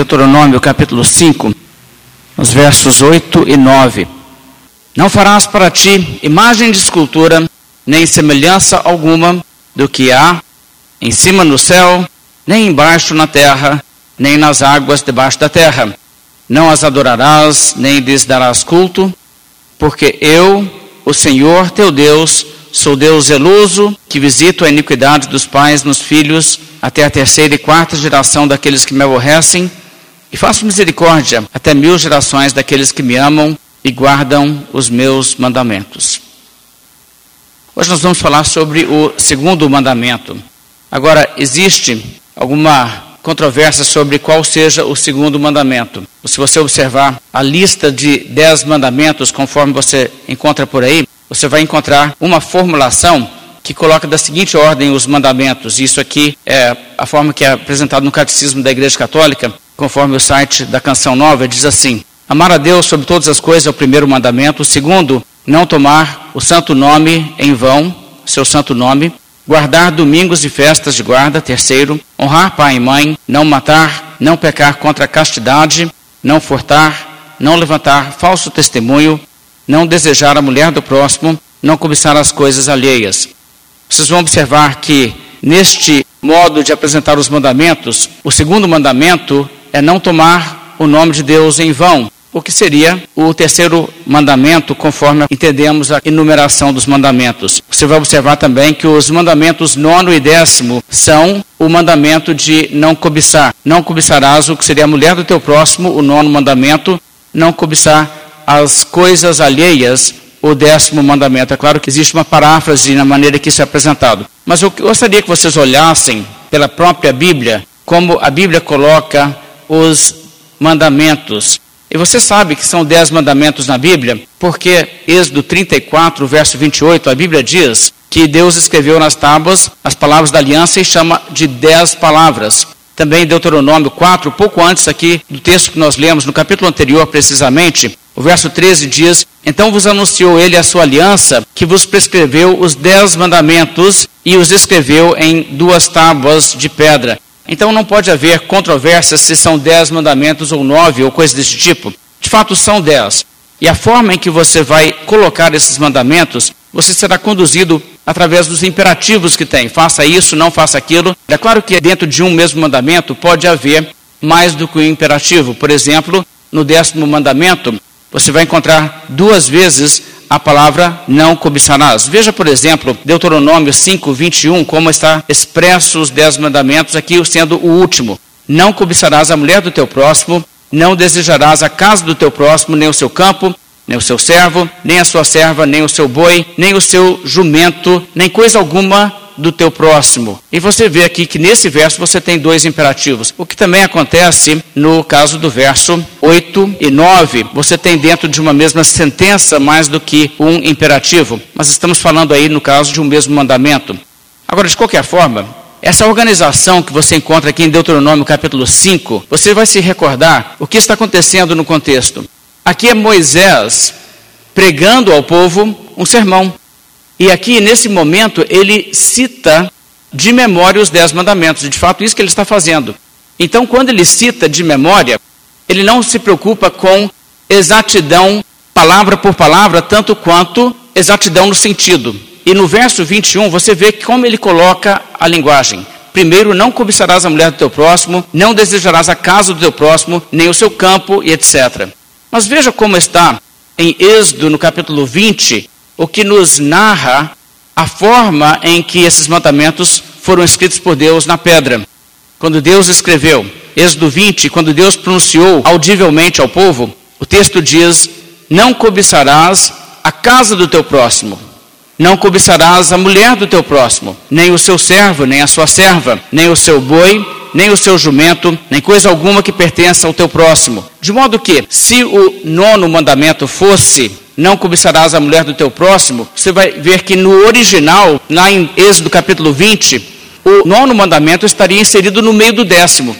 Deuteronômio capítulo 5, os versos 8 e 9. Não farás para ti imagem de escultura, nem semelhança alguma do que há em cima no céu, nem embaixo na terra, nem nas águas debaixo da terra. Não as adorarás, nem lhes darás culto, porque eu, o Senhor teu Deus, sou Deus zeloso, que visito a iniquidade dos pais nos filhos, até a terceira e quarta geração daqueles que me aborrecem, e faço misericórdia até mil gerações daqueles que me amam e guardam os meus mandamentos. Hoje nós vamos falar sobre o segundo mandamento. Agora, existe alguma controvérsia sobre qual seja o segundo mandamento. Se você observar a lista de dez mandamentos, conforme você encontra por aí, você vai encontrar uma formulação que coloca da seguinte ordem os mandamentos. Isso aqui é a forma que é apresentado no Catecismo da Igreja Católica, conforme o site da Canção Nova, diz assim: Amar a Deus sobre todas as coisas é o primeiro mandamento. O segundo, não tomar o santo nome em vão, seu santo nome guardar domingos e festas de guarda, terceiro, honrar pai e mãe, não matar, não pecar contra a castidade, não furtar, não levantar falso testemunho, não desejar a mulher do próximo, não cobiçar as coisas alheias. Vocês vão observar que neste modo de apresentar os mandamentos, o segundo mandamento é não tomar o nome de Deus em vão o que seria o terceiro mandamento, conforme entendemos a enumeração dos mandamentos. Você vai observar também que os mandamentos nono e décimo são o mandamento de não cobiçar. Não cobiçarás o que seria a mulher do teu próximo, o nono mandamento, não cobiçar as coisas alheias, o décimo mandamento. É claro que existe uma paráfrase na maneira que isso é apresentado. Mas eu gostaria que vocês olhassem pela própria Bíblia, como a Bíblia coloca os mandamentos. E você sabe que são dez mandamentos na Bíblia, porque Êxodo 34, verso 28, a Bíblia diz que Deus escreveu nas tábuas as palavras da aliança e chama de dez palavras. Também Deuteronômio 4, pouco antes aqui do texto que nós lemos, no capítulo anterior precisamente, o verso 13 diz: Então vos anunciou ele a sua aliança, que vos prescreveu os dez mandamentos e os escreveu em duas tábuas de pedra. Então não pode haver controvérsia se são dez mandamentos ou nove ou coisa desse tipo. De fato, são dez. E a forma em que você vai colocar esses mandamentos, você será conduzido através dos imperativos que tem. Faça isso, não faça aquilo. É claro que dentro de um mesmo mandamento pode haver mais do que um imperativo. Por exemplo, no décimo mandamento, você vai encontrar duas vezes a palavra não cobiçarás. Veja, por exemplo, Deuteronômio 5, 21, como está expresso os dez mandamentos, aqui sendo o último. Não cobiçarás a mulher do teu próximo, não desejarás a casa do teu próximo, nem o seu campo, nem o seu servo, nem a sua serva, nem o seu boi, nem o seu jumento, nem coisa alguma do teu próximo. E você vê aqui que nesse verso você tem dois imperativos. O que também acontece no caso do verso 8 e 9. Você tem dentro de uma mesma sentença mais do que um imperativo. Mas estamos falando aí no caso de um mesmo mandamento. Agora, de qualquer forma, essa organização que você encontra aqui em Deuteronômio capítulo 5, você vai se recordar o que está acontecendo no contexto. Aqui é Moisés pregando ao povo um sermão. E aqui, nesse momento, ele cita de memória os dez mandamentos. De fato, isso que ele está fazendo. Então, quando ele cita de memória, ele não se preocupa com exatidão, palavra por palavra, tanto quanto exatidão no sentido. E no verso 21, você vê como ele coloca a linguagem. Primeiro, não cobiçarás a mulher do teu próximo, não desejarás a casa do teu próximo, nem o seu campo, e etc. Mas veja como está em Êxodo, no capítulo 20, o que nos narra a forma em que esses mandamentos foram escritos por Deus na pedra. Quando Deus escreveu, Êxodo 20, quando Deus pronunciou audivelmente ao povo, o texto diz: Não cobiçarás a casa do teu próximo, não cobiçarás a mulher do teu próximo, nem o seu servo, nem a sua serva, nem o seu boi, nem o seu jumento, nem coisa alguma que pertença ao teu próximo. De modo que, se o nono mandamento fosse não cobiçarás a mulher do teu próximo, você vai ver que no original, lá em Êxodo capítulo 20, o nono mandamento estaria inserido no meio do décimo.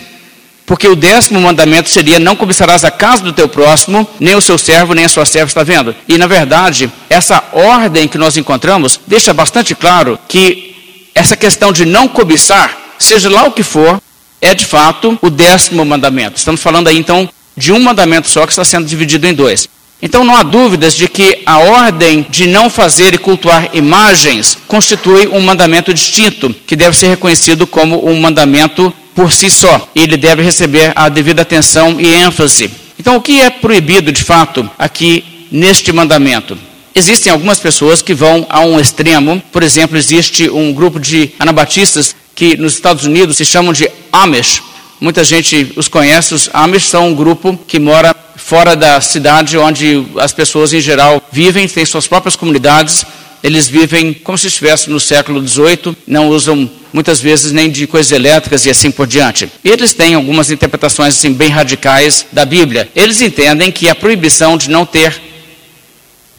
Porque o décimo mandamento seria: não cobiçarás a casa do teu próximo, nem o seu servo, nem a sua serva, está vendo? E na verdade, essa ordem que nós encontramos deixa bastante claro que essa questão de não cobiçar, seja lá o que for, é de fato o décimo mandamento. Estamos falando aí então de um mandamento só que está sendo dividido em dois. Então não há dúvidas de que a ordem de não fazer e cultuar imagens constitui um mandamento distinto, que deve ser reconhecido como um mandamento por si só. Ele deve receber a devida atenção e ênfase. Então o que é proibido de fato aqui neste mandamento? Existem algumas pessoas que vão a um extremo, por exemplo, existe um grupo de anabatistas que nos Estados Unidos se chamam de Amish. Muita gente os conhece, os Amish são um grupo que mora fora da cidade onde as pessoas em geral vivem, têm suas próprias comunidades, eles vivem como se estivessem no século XVIII, não usam muitas vezes nem de coisas elétricas e assim por diante. Eles têm algumas interpretações assim bem radicais da Bíblia. Eles entendem que a proibição de não ter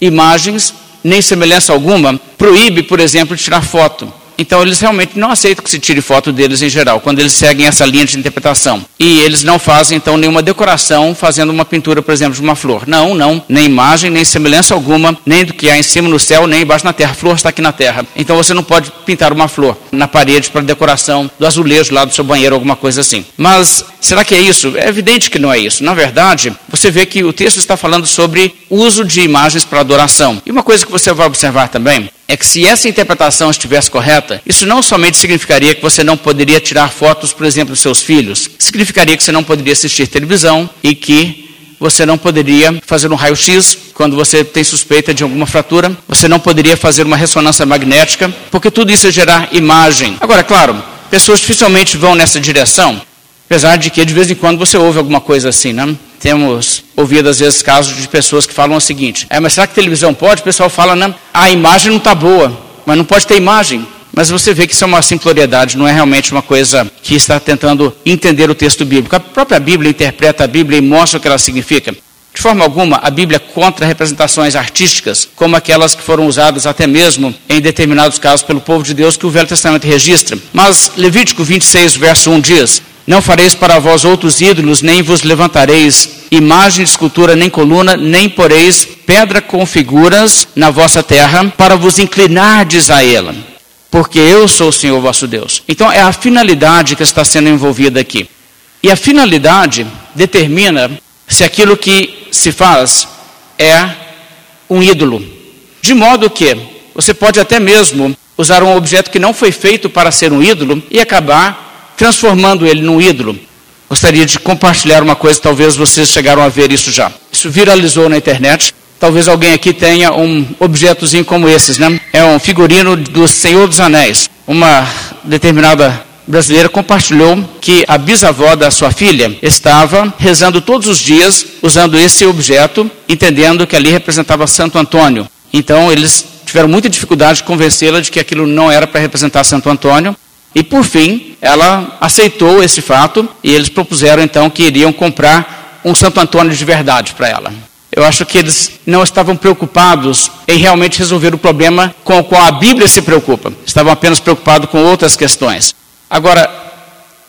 imagens nem semelhança alguma proíbe, por exemplo, tirar foto. Então eles realmente não aceitam que se tire foto deles em geral, quando eles seguem essa linha de interpretação. E eles não fazem então nenhuma decoração fazendo uma pintura, por exemplo, de uma flor. Não, não, nem imagem, nem semelhança alguma, nem do que há em cima no céu, nem embaixo na terra. A flor está aqui na terra. Então você não pode pintar uma flor na parede para decoração do azulejo lá do seu banheiro, alguma coisa assim. Mas será que é isso? É evidente que não é isso. Na verdade, você vê que o texto está falando sobre uso de imagens para adoração. E uma coisa que você vai observar também é que se essa interpretação estivesse correta, isso não somente significaria que você não poderia tirar fotos, por exemplo, dos seus filhos, significaria que você não poderia assistir televisão e que você não poderia fazer um raio-x quando você tem suspeita de alguma fratura, você não poderia fazer uma ressonância magnética, porque tudo isso é gerar imagem. Agora, claro, pessoas dificilmente vão nessa direção, apesar de que de vez em quando você ouve alguma coisa assim, né? Temos ouvido às vezes casos de pessoas que falam o seguinte: é, mas será que televisão pode? O pessoal fala, não, a imagem não está boa, mas não pode ter imagem. Mas você vê que isso é uma simploriedade, não é realmente uma coisa que está tentando entender o texto bíblico. A própria Bíblia interpreta a Bíblia e mostra o que ela significa. De forma alguma, a Bíblia contra representações artísticas, como aquelas que foram usadas até mesmo em determinados casos pelo povo de Deus que o Velho Testamento registra. Mas Levítico 26, verso 1 diz: não fareis para vós outros ídolos, nem vos levantareis imagem de escultura, nem coluna, nem poreis pedra com figuras na vossa terra, para vos inclinardes a ela. Porque eu sou o Senhor vosso Deus. Então é a finalidade que está sendo envolvida aqui. E a finalidade determina se aquilo que se faz é um ídolo. De modo que você pode até mesmo usar um objeto que não foi feito para ser um ídolo e acabar transformando ele num ídolo. Gostaria de compartilhar uma coisa, talvez vocês chegaram a ver isso já. Isso viralizou na internet. Talvez alguém aqui tenha um objetozinho como esses, né? É um figurino do Senhor dos Anéis. Uma determinada brasileira compartilhou que a bisavó da sua filha estava rezando todos os dias usando esse objeto, entendendo que ali representava Santo Antônio. Então eles tiveram muita dificuldade de convencê-la de que aquilo não era para representar Santo Antônio, e por fim, ela aceitou esse fato e eles propuseram então que iriam comprar um Santo Antônio de verdade para ela. Eu acho que eles não estavam preocupados em realmente resolver o problema com o qual a Bíblia se preocupa. Estavam apenas preocupados com outras questões. Agora,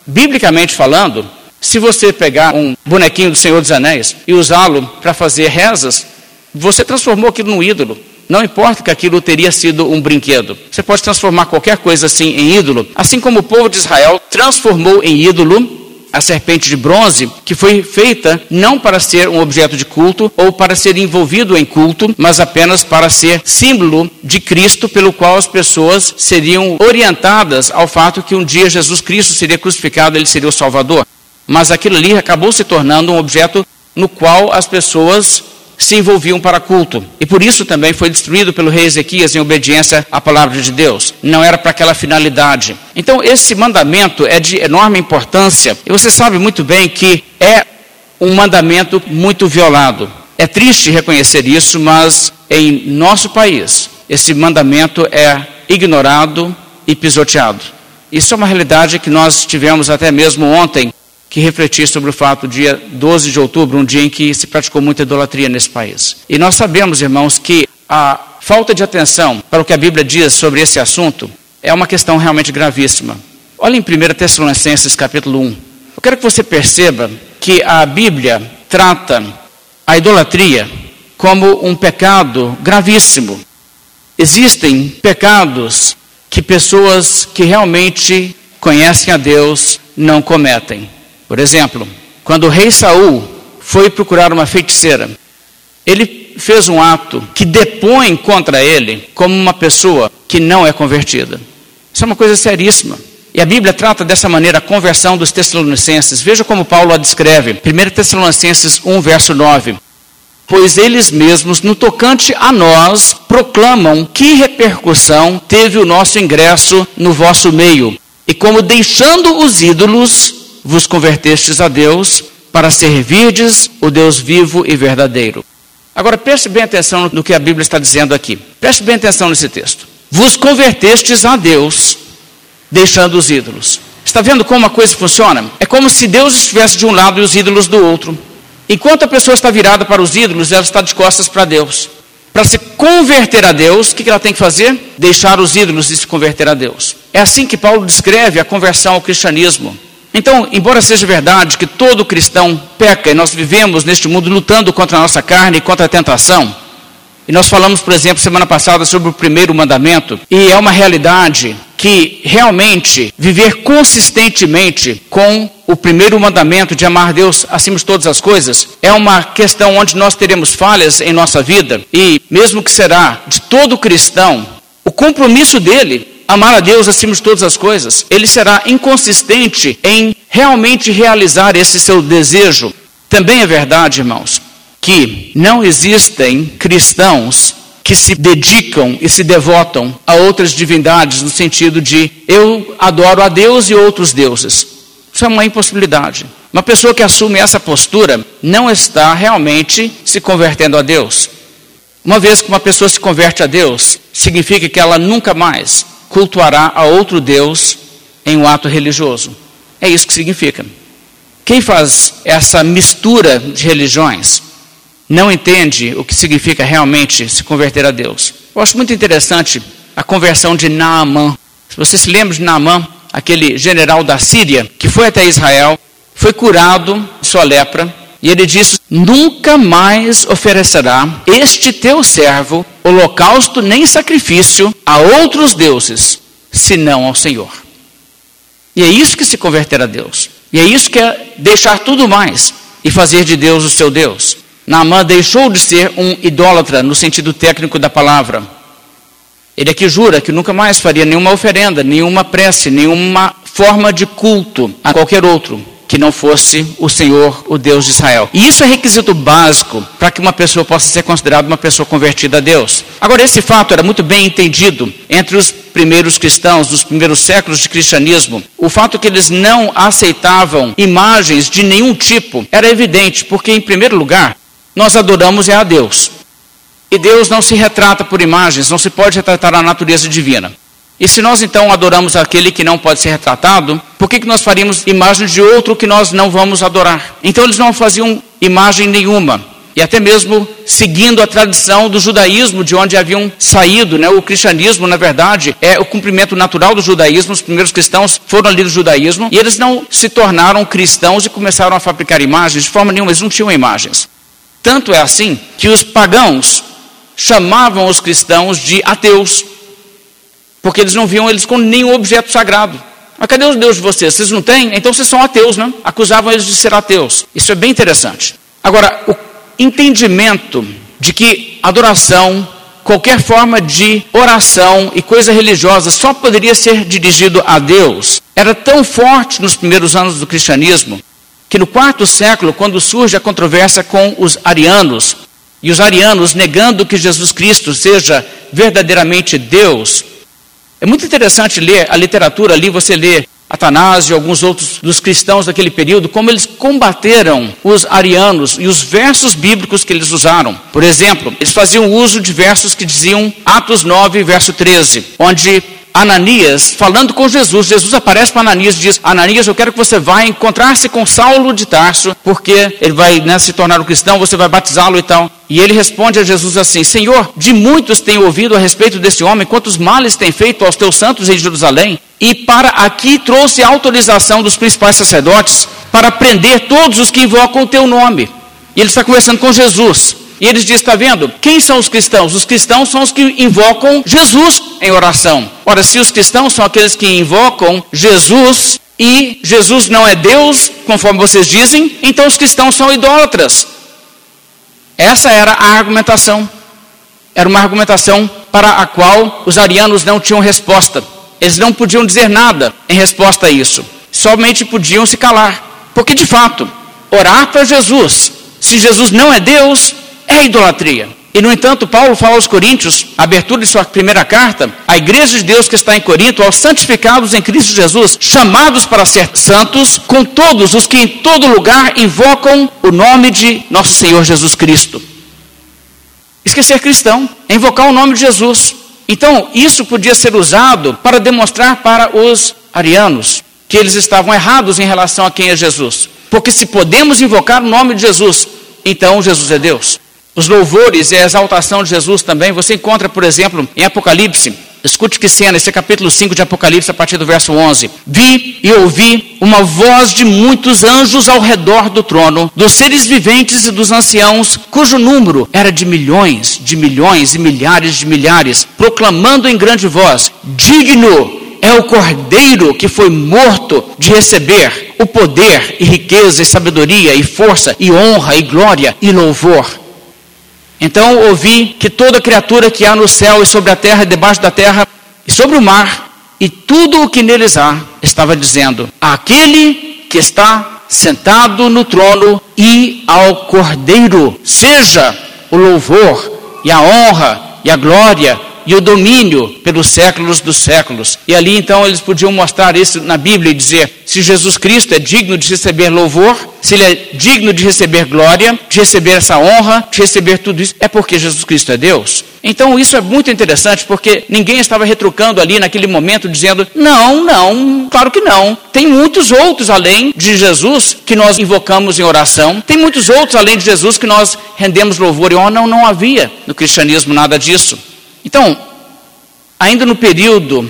biblicamente falando, se você pegar um bonequinho do Senhor dos Anéis e usá-lo para fazer rezas, você transformou aquilo num ídolo. Não importa que aquilo teria sido um brinquedo. Você pode transformar qualquer coisa assim em ídolo. Assim como o povo de Israel transformou em ídolo a serpente de bronze, que foi feita não para ser um objeto de culto ou para ser envolvido em culto, mas apenas para ser símbolo de Cristo, pelo qual as pessoas seriam orientadas ao fato que um dia Jesus Cristo seria crucificado, ele seria o Salvador. Mas aquilo ali acabou se tornando um objeto no qual as pessoas se envolviam para culto. E por isso também foi destruído pelo rei Ezequias em obediência à palavra de Deus. Não era para aquela finalidade. Então, esse mandamento é de enorme importância. E você sabe muito bem que é um mandamento muito violado. É triste reconhecer isso, mas em nosso país, esse mandamento é ignorado e pisoteado. Isso é uma realidade que nós tivemos até mesmo ontem que refletir sobre o fato, dia 12 de outubro, um dia em que se praticou muita idolatria nesse país. E nós sabemos, irmãos, que a falta de atenção para o que a Bíblia diz sobre esse assunto é uma questão realmente gravíssima. Olha em 1 Tessalonicenses capítulo 1. Eu quero que você perceba que a Bíblia trata a idolatria como um pecado gravíssimo. Existem pecados que pessoas que realmente conhecem a Deus, não cometem. Por exemplo, quando o rei Saul foi procurar uma feiticeira, ele fez um ato que depõe contra ele como uma pessoa que não é convertida. Isso é uma coisa seríssima. E a Bíblia trata dessa maneira a conversão dos Tessalonicenses. Veja como Paulo a descreve. 1 Tessalonicenses 1, verso 9. Pois eles mesmos, no tocante a nós, proclamam que repercussão teve o nosso ingresso no vosso meio. E como deixando os ídolos, vos convertestes a Deus, para servirdes o Deus vivo e verdadeiro. Agora preste bem atenção no que a Bíblia está dizendo aqui. Preste bem atenção nesse texto. Vos convertestes a Deus, deixando os ídolos. Está vendo como a coisa funciona? É como se Deus estivesse de um lado e os ídolos do outro. Enquanto a pessoa está virada para os ídolos, ela está de costas para Deus. Para se converter a Deus, o que ela tem que fazer? Deixar os ídolos e se converter a Deus. É assim que Paulo descreve a conversão ao cristianismo. Então, embora seja verdade que todo cristão peca e nós vivemos neste mundo lutando contra a nossa carne e contra a tentação, e nós falamos, por exemplo, semana passada sobre o primeiro mandamento, e é uma realidade que realmente viver consistentemente com o primeiro mandamento de amar Deus acima de todas as coisas é uma questão onde nós teremos falhas em nossa vida, e mesmo que será de todo cristão, o compromisso dele amar a Deus acima de todas as coisas, ele será inconsistente em realmente realizar esse seu desejo. Também é verdade, irmãos, que não existem cristãos que se dedicam e se devotam a outras divindades no sentido de eu adoro a Deus e outros deuses. Isso é uma impossibilidade. Uma pessoa que assume essa postura não está realmente se convertendo a Deus. Uma vez que uma pessoa se converte a Deus, significa que ela nunca mais cultuará a outro Deus em um ato religioso. É isso que significa. Quem faz essa mistura de religiões não entende o que significa realmente se converter a Deus. Eu acho muito interessante a conversão de Naamã. Se você se lembra de Naamã, aquele general da Síria que foi até Israel, foi curado de sua lepra, e ele disse: Nunca mais oferecerá este teu servo holocausto nem sacrifício a outros deuses, senão ao Senhor. E é isso que se converter a Deus. E é isso que é deixar tudo mais e fazer de Deus o seu Deus. Naamã deixou de ser um idólatra no sentido técnico da palavra. Ele aqui jura que nunca mais faria nenhuma oferenda, nenhuma prece, nenhuma forma de culto a qualquer outro que não fosse o Senhor, o Deus de Israel. E isso é requisito básico para que uma pessoa possa ser considerada uma pessoa convertida a Deus. Agora, esse fato era muito bem entendido entre os primeiros cristãos, nos primeiros séculos de cristianismo. O fato que eles não aceitavam imagens de nenhum tipo era evidente, porque, em primeiro lugar, nós adoramos é a Deus. E Deus não se retrata por imagens, não se pode retratar a natureza divina. E se nós então adoramos aquele que não pode ser retratado, por que, que nós faríamos imagem de outro que nós não vamos adorar? Então eles não faziam imagem nenhuma. E até mesmo seguindo a tradição do judaísmo, de onde haviam saído, né? o cristianismo, na verdade, é o cumprimento natural do judaísmo. Os primeiros cristãos foram ali do judaísmo e eles não se tornaram cristãos e começaram a fabricar imagens de forma nenhuma, eles não tinham imagens. Tanto é assim que os pagãos chamavam os cristãos de ateus, porque eles não viam eles com nenhum objeto sagrado. Mas cadê os deuses de vocês? Vocês não têm? Então vocês são ateus, não? Acusavam eles de ser ateus. Isso é bem interessante. Agora, o entendimento de que adoração, qualquer forma de oração e coisa religiosa só poderia ser dirigido a Deus, era tão forte nos primeiros anos do cristianismo, que no quarto século, quando surge a controvérsia com os arianos, e os arianos negando que Jesus Cristo seja verdadeiramente Deus, é muito interessante ler a literatura ali, você lê Atanásio e alguns outros dos cristãos daquele período, como eles combateram os arianos e os versos bíblicos que eles usaram. Por exemplo, eles faziam uso de versos que diziam Atos 9, verso 13, onde Ananias, falando com Jesus, Jesus aparece para Ananias e diz: Ananias, eu quero que você vá encontrar-se com Saulo de Tarso, porque ele vai né, se tornar um cristão, você vai batizá-lo e tal. E ele responde a Jesus assim: Senhor, de muitos tenho ouvido a respeito desse homem, quantos males tem feito aos teus santos em Jerusalém, e para aqui trouxe a autorização dos principais sacerdotes para prender todos os que invocam o teu nome. E ele está conversando com Jesus. E eles dizem: está vendo? Quem são os cristãos? Os cristãos são os que invocam Jesus em oração. Ora, se os cristãos são aqueles que invocam Jesus e Jesus não é Deus, conforme vocês dizem, então os cristãos são idólatras. Essa era a argumentação. Era uma argumentação para a qual os arianos não tinham resposta. Eles não podiam dizer nada em resposta a isso. Somente podiam se calar. Porque, de fato, orar para Jesus, se Jesus não é Deus, é idolatria. E, no entanto, Paulo fala aos Coríntios, abertura de sua primeira carta, a igreja de Deus que está em Corinto, aos santificados em Cristo Jesus, chamados para ser santos, com todos os que em todo lugar invocam o nome de nosso Senhor Jesus Cristo. Esquecer cristão, é invocar o nome de Jesus. Então, isso podia ser usado para demonstrar para os arianos que eles estavam errados em relação a quem é Jesus. Porque se podemos invocar o nome de Jesus, então Jesus é Deus. Os louvores e a exaltação de Jesus também, você encontra, por exemplo, em Apocalipse. Escute que cena, esse é capítulo 5 de Apocalipse, a partir do verso 11. Vi e ouvi uma voz de muitos anjos ao redor do trono, dos seres viventes e dos anciãos, cujo número era de milhões, de milhões e milhares de milhares, proclamando em grande voz: Digno é o cordeiro que foi morto de receber o poder e riqueza e sabedoria e força e honra e glória e louvor então ouvi que toda criatura que há no céu e sobre a terra e debaixo da terra e sobre o mar e tudo o que neles há estava dizendo: Aquele que está sentado no trono e ao Cordeiro seja o louvor e a honra e a glória e o domínio pelos séculos dos séculos. E ali então eles podiam mostrar isso na Bíblia e dizer: se Jesus Cristo é digno de receber louvor, se ele é digno de receber glória, de receber essa honra, de receber tudo isso, é porque Jesus Cristo é Deus. Então isso é muito interessante porque ninguém estava retrucando ali naquele momento dizendo: não, não, claro que não. Tem muitos outros além de Jesus que nós invocamos em oração, tem muitos outros além de Jesus que nós rendemos louvor e honra. Não, não havia no cristianismo nada disso. Então, ainda no período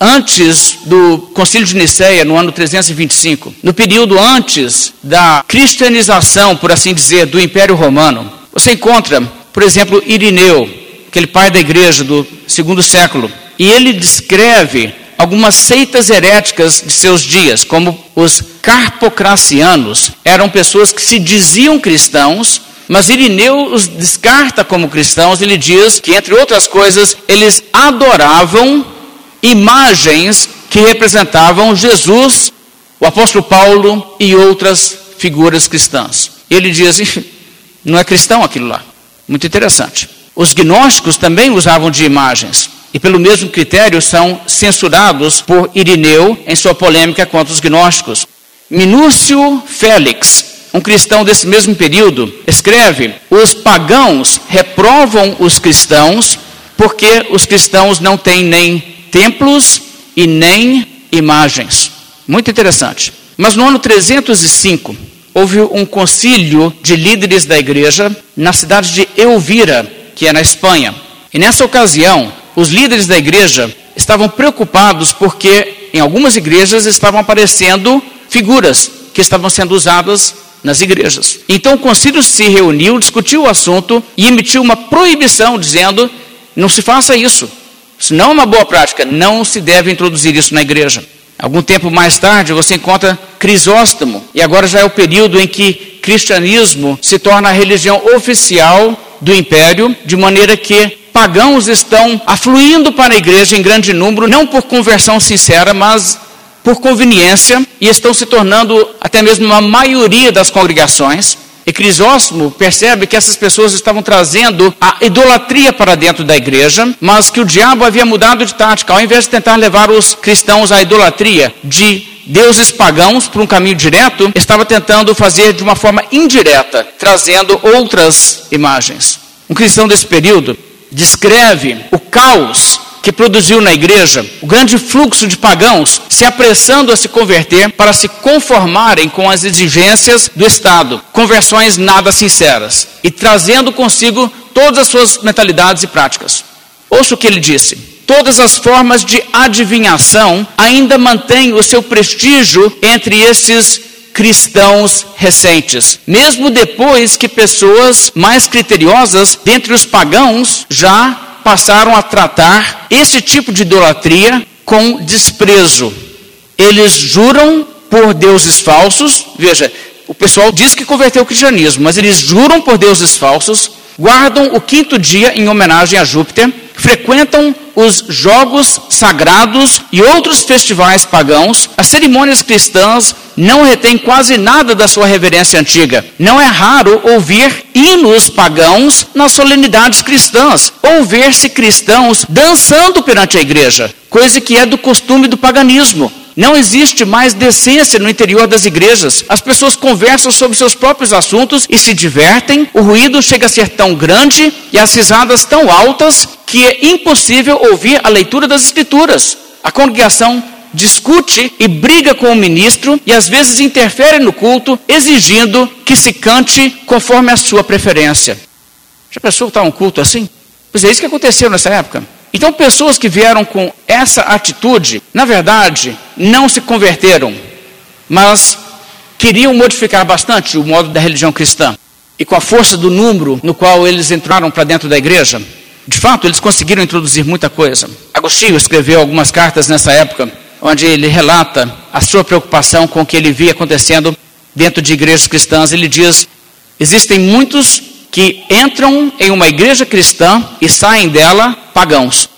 antes do Concílio de Nicéia, no ano 325, no período antes da cristianização, por assim dizer, do Império Romano, você encontra, por exemplo, Irineu, aquele pai da igreja do segundo século, e ele descreve algumas seitas heréticas de seus dias, como os carpocracianos, eram pessoas que se diziam cristãos, mas Irineu os descarta como cristãos, ele diz que, entre outras coisas, eles adoravam imagens que representavam Jesus, o apóstolo Paulo e outras figuras cristãs. Ele diz: não é cristão aquilo lá. Muito interessante. Os gnósticos também usavam de imagens. E pelo mesmo critério são censurados por Irineu em sua polêmica contra os gnósticos. Minúcio Félix, um cristão desse mesmo período, escreve: Os pagãos reprovam os cristãos porque os cristãos não têm nem templos e nem imagens. Muito interessante. Mas no ano 305, houve um concílio de líderes da igreja na cidade de Elvira, que é na Espanha. E nessa ocasião, os líderes da igreja estavam preocupados porque em algumas igrejas estavam aparecendo figuras que estavam sendo usadas nas igrejas. Então o concílio se reuniu, discutiu o assunto e emitiu uma proibição dizendo: não se faça isso. Isso não é uma boa prática, não se deve introduzir isso na igreja. Algum tempo mais tarde você encontra Crisóstomo, e agora já é o período em que cristianismo se torna a religião oficial do império, de maneira que pagãos estão afluindo para a igreja em grande número, não por conversão sincera, mas por conveniência e estão se tornando até mesmo uma maioria das congregações. E Crisóstomo percebe que essas pessoas estavam trazendo a idolatria para dentro da igreja, mas que o diabo havia mudado de tática. Ao invés de tentar levar os cristãos à idolatria de deuses pagãos por um caminho direto, estava tentando fazer de uma forma indireta, trazendo outras imagens. Um cristão desse período descreve o caos que produziu na igreja o grande fluxo de pagãos se apressando a se converter para se conformarem com as exigências do Estado, conversões nada sinceras, e trazendo consigo todas as suas mentalidades e práticas. Ouça o que ele disse. Todas as formas de adivinhação ainda mantêm o seu prestígio entre esses cristãos recentes, mesmo depois que pessoas mais criteriosas dentre os pagãos já passaram a tratar esse tipo de idolatria com desprezo. Eles juram por deuses falsos. Veja, o pessoal diz que converteu o cristianismo, mas eles juram por deuses falsos, guardam o quinto dia em homenagem a Júpiter, frequentam os jogos sagrados e outros festivais pagãos, as cerimônias cristãs não retêm quase nada da sua reverência antiga. Não é raro ouvir hinos pagãos nas solenidades cristãs, ou ver-se cristãos dançando perante a igreja, coisa que é do costume do paganismo. Não existe mais decência no interior das igrejas. As pessoas conversam sobre seus próprios assuntos e se divertem. O ruído chega a ser tão grande e as risadas tão altas que é impossível ouvir a leitura das Escrituras. A congregação discute e briga com o ministro e às vezes interfere no culto, exigindo que se cante conforme a sua preferência. Já pensou estar um culto assim? Pois é isso que aconteceu nessa época. Então, pessoas que vieram com essa atitude, na verdade, não se converteram, mas queriam modificar bastante o modo da religião cristã. E com a força do número no qual eles entraram para dentro da igreja, de fato, eles conseguiram introduzir muita coisa. Agostinho escreveu algumas cartas nessa época, onde ele relata a sua preocupação com o que ele via acontecendo dentro de igrejas cristãs. Ele diz: existem muitos que entram em uma igreja cristã e saem dela pagãos.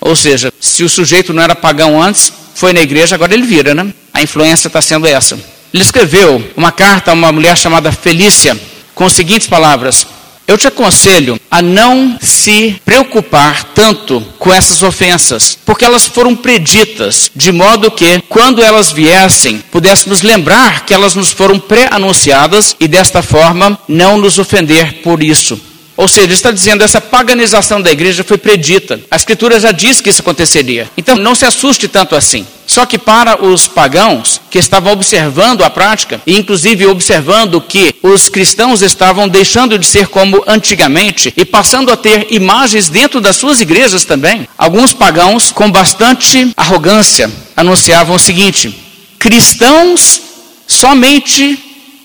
Ou seja, se o sujeito não era pagão antes, foi na igreja, agora ele vira, né? A influência está sendo essa. Ele escreveu uma carta a uma mulher chamada Felícia, com as seguintes palavras: eu te aconselho a não se preocupar tanto com essas ofensas, porque elas foram preditas, de modo que, quando elas viessem, pudéssemos lembrar que elas nos foram pré-anunciadas e, desta forma, não nos ofender por isso. Ou seja, está dizendo essa paganização da igreja foi predita. A escritura já diz que isso aconteceria. Então não se assuste tanto assim. Só que para os pagãos que estavam observando a prática, e inclusive observando que os cristãos estavam deixando de ser como antigamente e passando a ter imagens dentro das suas igrejas também, alguns pagãos, com bastante arrogância, anunciavam o seguinte: cristãos somente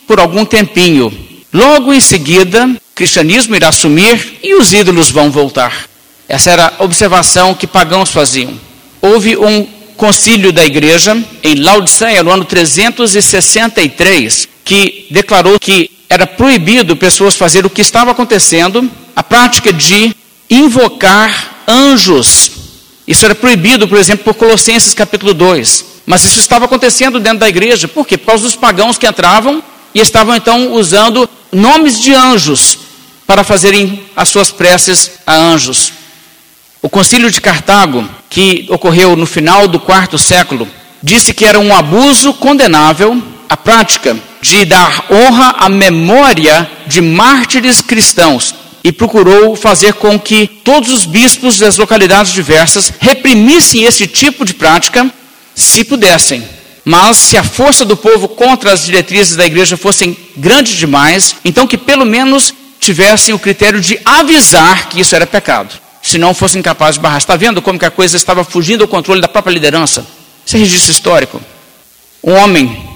por algum tempinho. Logo em seguida, cristianismo irá sumir e os ídolos vão voltar. Essa era a observação que pagãos faziam. Houve um concílio da igreja em Laodiceia no ano 363 que declarou que era proibido pessoas fazer o que estava acontecendo, a prática de invocar anjos. Isso era proibido, por exemplo, por Colossenses capítulo 2. Mas isso estava acontecendo dentro da igreja. Por quê? Por causa dos pagãos que entravam e estavam então usando nomes de anjos para fazerem as suas preces a anjos. O concílio de Cartago, que ocorreu no final do quarto século, disse que era um abuso condenável a prática de dar honra à memória de mártires cristãos e procurou fazer com que todos os bispos das localidades diversas reprimissem esse tipo de prática, se pudessem. Mas se a força do povo contra as diretrizes da igreja fossem grande demais, então que pelo menos tivessem o critério de avisar que isso era pecado, se não fossem capazes de barrar. Está vendo como que a coisa estava fugindo do controle da própria liderança? Isso é registro histórico. Um homem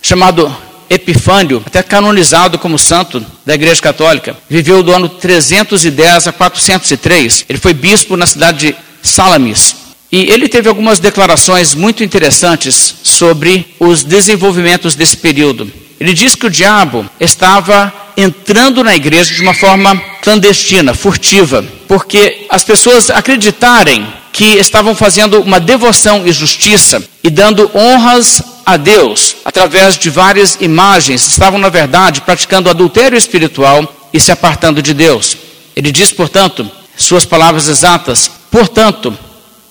chamado Epifânio, até canonizado como santo da Igreja Católica, viveu do ano 310 a 403. Ele foi bispo na cidade de Salamis. E ele teve algumas declarações muito interessantes sobre os desenvolvimentos desse período. Ele diz que o diabo estava entrando na igreja de uma forma clandestina, furtiva, porque as pessoas acreditarem que estavam fazendo uma devoção e justiça e dando honras a Deus através de várias imagens, estavam na verdade praticando adultério espiritual e se apartando de Deus. Ele diz, portanto, suas palavras exatas: portanto,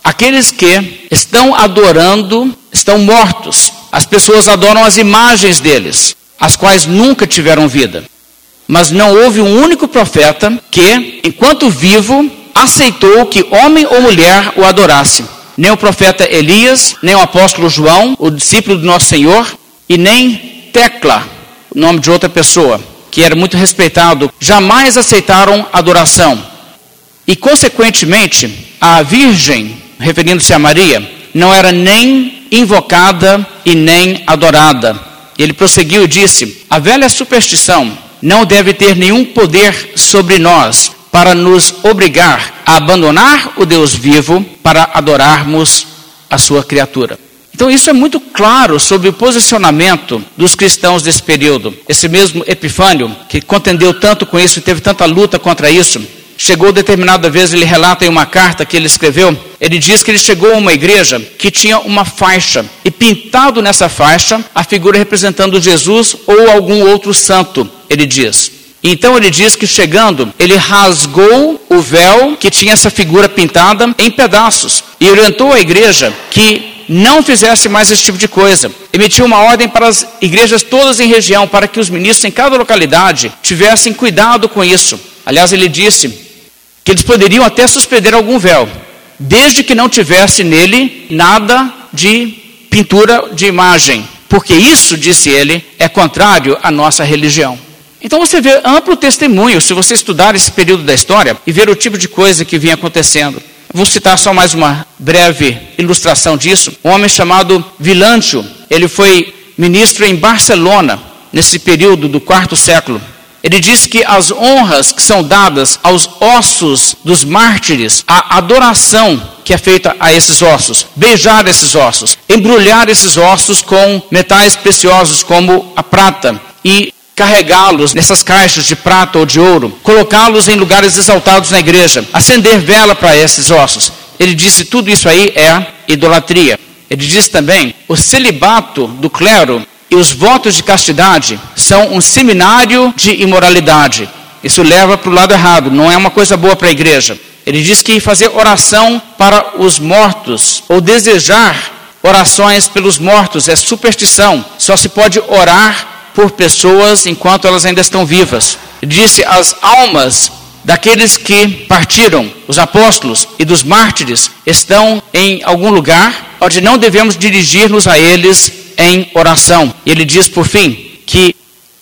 aqueles que estão adorando estão mortos. As pessoas adoram as imagens deles, as quais nunca tiveram vida. Mas não houve um único profeta que, enquanto vivo, aceitou que homem ou mulher o adorasse. Nem o profeta Elias, nem o apóstolo João, o discípulo do nosso Senhor, e nem Tecla, o nome de outra pessoa, que era muito respeitado, jamais aceitaram adoração. E, consequentemente, a Virgem, referindo-se a Maria, não era nem invocada e nem adorada. Ele prosseguiu e disse: A velha superstição não deve ter nenhum poder sobre nós para nos obrigar a abandonar o Deus vivo para adorarmos a sua criatura. Então, isso é muito claro sobre o posicionamento dos cristãos desse período. Esse mesmo Epifânio, que contendeu tanto com isso e teve tanta luta contra isso, chegou determinada vez, ele relata em uma carta que ele escreveu, ele diz que ele chegou a uma igreja que tinha uma faixa, e pintado nessa faixa, a figura representando Jesus ou algum outro santo, ele diz. Então ele diz que chegando, ele rasgou o véu que tinha essa figura pintada em pedaços e orientou a igreja que não fizesse mais esse tipo de coisa. Emitiu uma ordem para as igrejas todas em região, para que os ministros em cada localidade tivessem cuidado com isso. Aliás, ele disse que eles poderiam até suspender algum véu, desde que não tivesse nele nada de pintura de imagem, porque isso, disse ele, é contrário à nossa religião. Então você vê amplo testemunho, se você estudar esse período da história e ver o tipo de coisa que vinha acontecendo. Vou citar só mais uma breve ilustração disso. Um homem chamado Vilantio, ele foi ministro em Barcelona, nesse período do quarto século. Ele diz que as honras que são dadas aos ossos dos mártires, a adoração que é feita a esses ossos, beijar esses ossos, embrulhar esses ossos com metais preciosos como a prata e carregá-los nessas caixas de prata ou de ouro, colocá-los em lugares exaltados na igreja, acender vela para esses ossos. Ele disse tudo isso aí é idolatria. Ele diz também o celibato do clero e os votos de castidade são um seminário de imoralidade. Isso leva para o lado errado, não é uma coisa boa para a igreja. Ele diz que fazer oração para os mortos ou desejar orações pelos mortos é superstição. Só se pode orar por pessoas enquanto elas ainda estão vivas. Disse: as almas daqueles que partiram, os apóstolos e dos mártires, estão em algum lugar onde não devemos dirigir-nos a eles em oração. Ele diz, por fim, que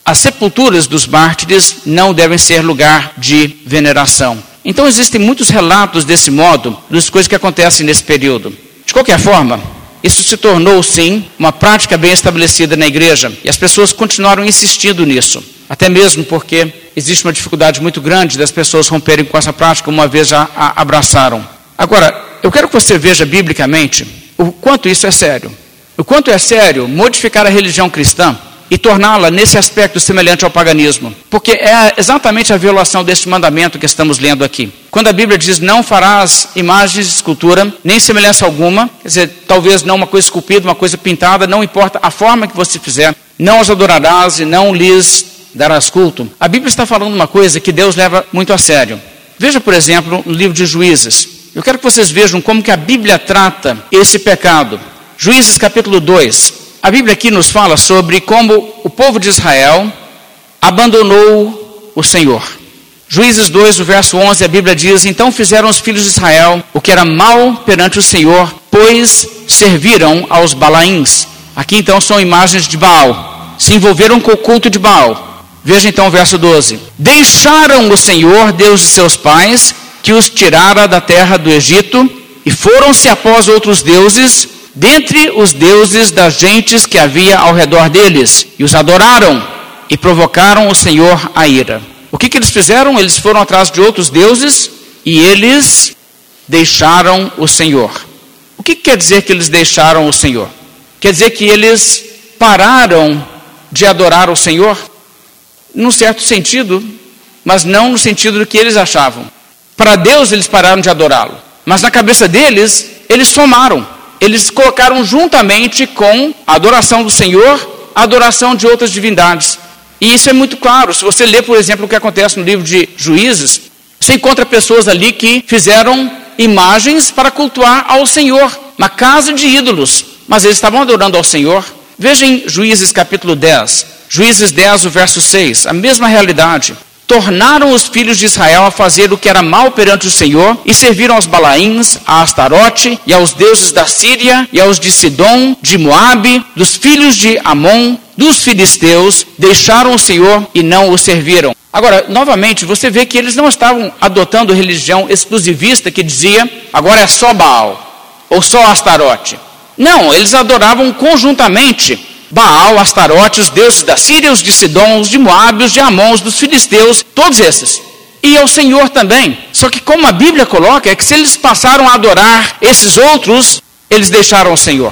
as sepulturas dos mártires não devem ser lugar de veneração. Então existem muitos relatos desse modo, das coisas que acontecem nesse período. De qualquer forma, isso se tornou, sim, uma prática bem estabelecida na igreja e as pessoas continuaram insistindo nisso. Até mesmo porque existe uma dificuldade muito grande das pessoas romperem com essa prática uma vez já a abraçaram. Agora, eu quero que você veja biblicamente o quanto isso é sério. O quanto é sério modificar a religião cristã e torná-la nesse aspecto semelhante ao paganismo, porque é exatamente a violação desse mandamento que estamos lendo aqui. Quando a Bíblia diz não farás imagens de escultura, nem semelhança alguma, quer dizer, talvez não uma coisa esculpida, uma coisa pintada, não importa a forma que você fizer, não as adorarás e não lhes darás culto. A Bíblia está falando uma coisa que Deus leva muito a sério. Veja, por exemplo, no livro de Juízes. Eu quero que vocês vejam como que a Bíblia trata esse pecado. Juízes capítulo 2, a Bíblia aqui nos fala sobre como o povo de Israel abandonou o Senhor. Juízes 2, o verso 11, a Bíblia diz: Então fizeram os filhos de Israel o que era mal perante o Senhor, pois serviram aos Balaíns. Aqui então são imagens de Baal. Se envolveram com o culto de Baal. Veja então o verso 12: Deixaram o Senhor, Deus de seus pais, que os tirara da terra do Egito, e foram-se após outros deuses, dentre os deuses das gentes que havia ao redor deles, e os adoraram e provocaram o Senhor a ira. O que, que eles fizeram? Eles foram atrás de outros deuses e eles deixaram o Senhor. O que, que quer dizer que eles deixaram o Senhor? Quer dizer que eles pararam de adorar o Senhor? Num certo sentido, mas não no sentido do que eles achavam. Para Deus eles pararam de adorá-lo, mas na cabeça deles, eles somaram eles colocaram juntamente com a adoração do Senhor, a adoração de outras divindades. E isso é muito claro. Se você ler, por exemplo, o que acontece no livro de Juízes, você encontra pessoas ali que fizeram imagens para cultuar ao Senhor, uma casa de ídolos, mas eles estavam adorando ao Senhor. Veja em Juízes capítulo 10, Juízes 10, o verso 6, a mesma realidade tornaram os filhos de Israel a fazer o que era mal perante o Senhor e serviram aos Balaíns, a Astarote e aos deuses da Síria e aos de Sidom, de Moabe, dos filhos de Amon, dos filisteus, deixaram o Senhor e não o serviram. Agora, novamente, você vê que eles não estavam adotando religião exclusivista que dizia agora é só Baal ou só Astarote. Não, eles adoravam conjuntamente Baal, Astarote, os deuses da Síria, os de Sidom, os de Moab, os de Amon, os dos filisteus, todos esses. E ao Senhor também. Só que como a Bíblia coloca, é que se eles passaram a adorar esses outros, eles deixaram o Senhor.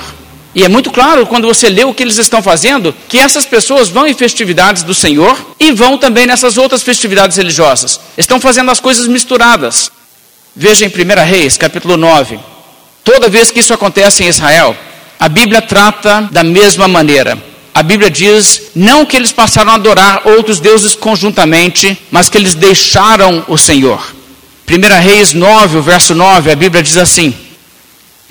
E é muito claro quando você lê o que eles estão fazendo, que essas pessoas vão em festividades do Senhor e vão também nessas outras festividades religiosas. Estão fazendo as coisas misturadas. Veja em 1 Reis, capítulo 9. Toda vez que isso acontece em Israel, a Bíblia trata da mesma maneira. A Bíblia diz não que eles passaram a adorar outros deuses conjuntamente, mas que eles deixaram o Senhor. 1 Reis 9, o verso 9, a Bíblia diz assim: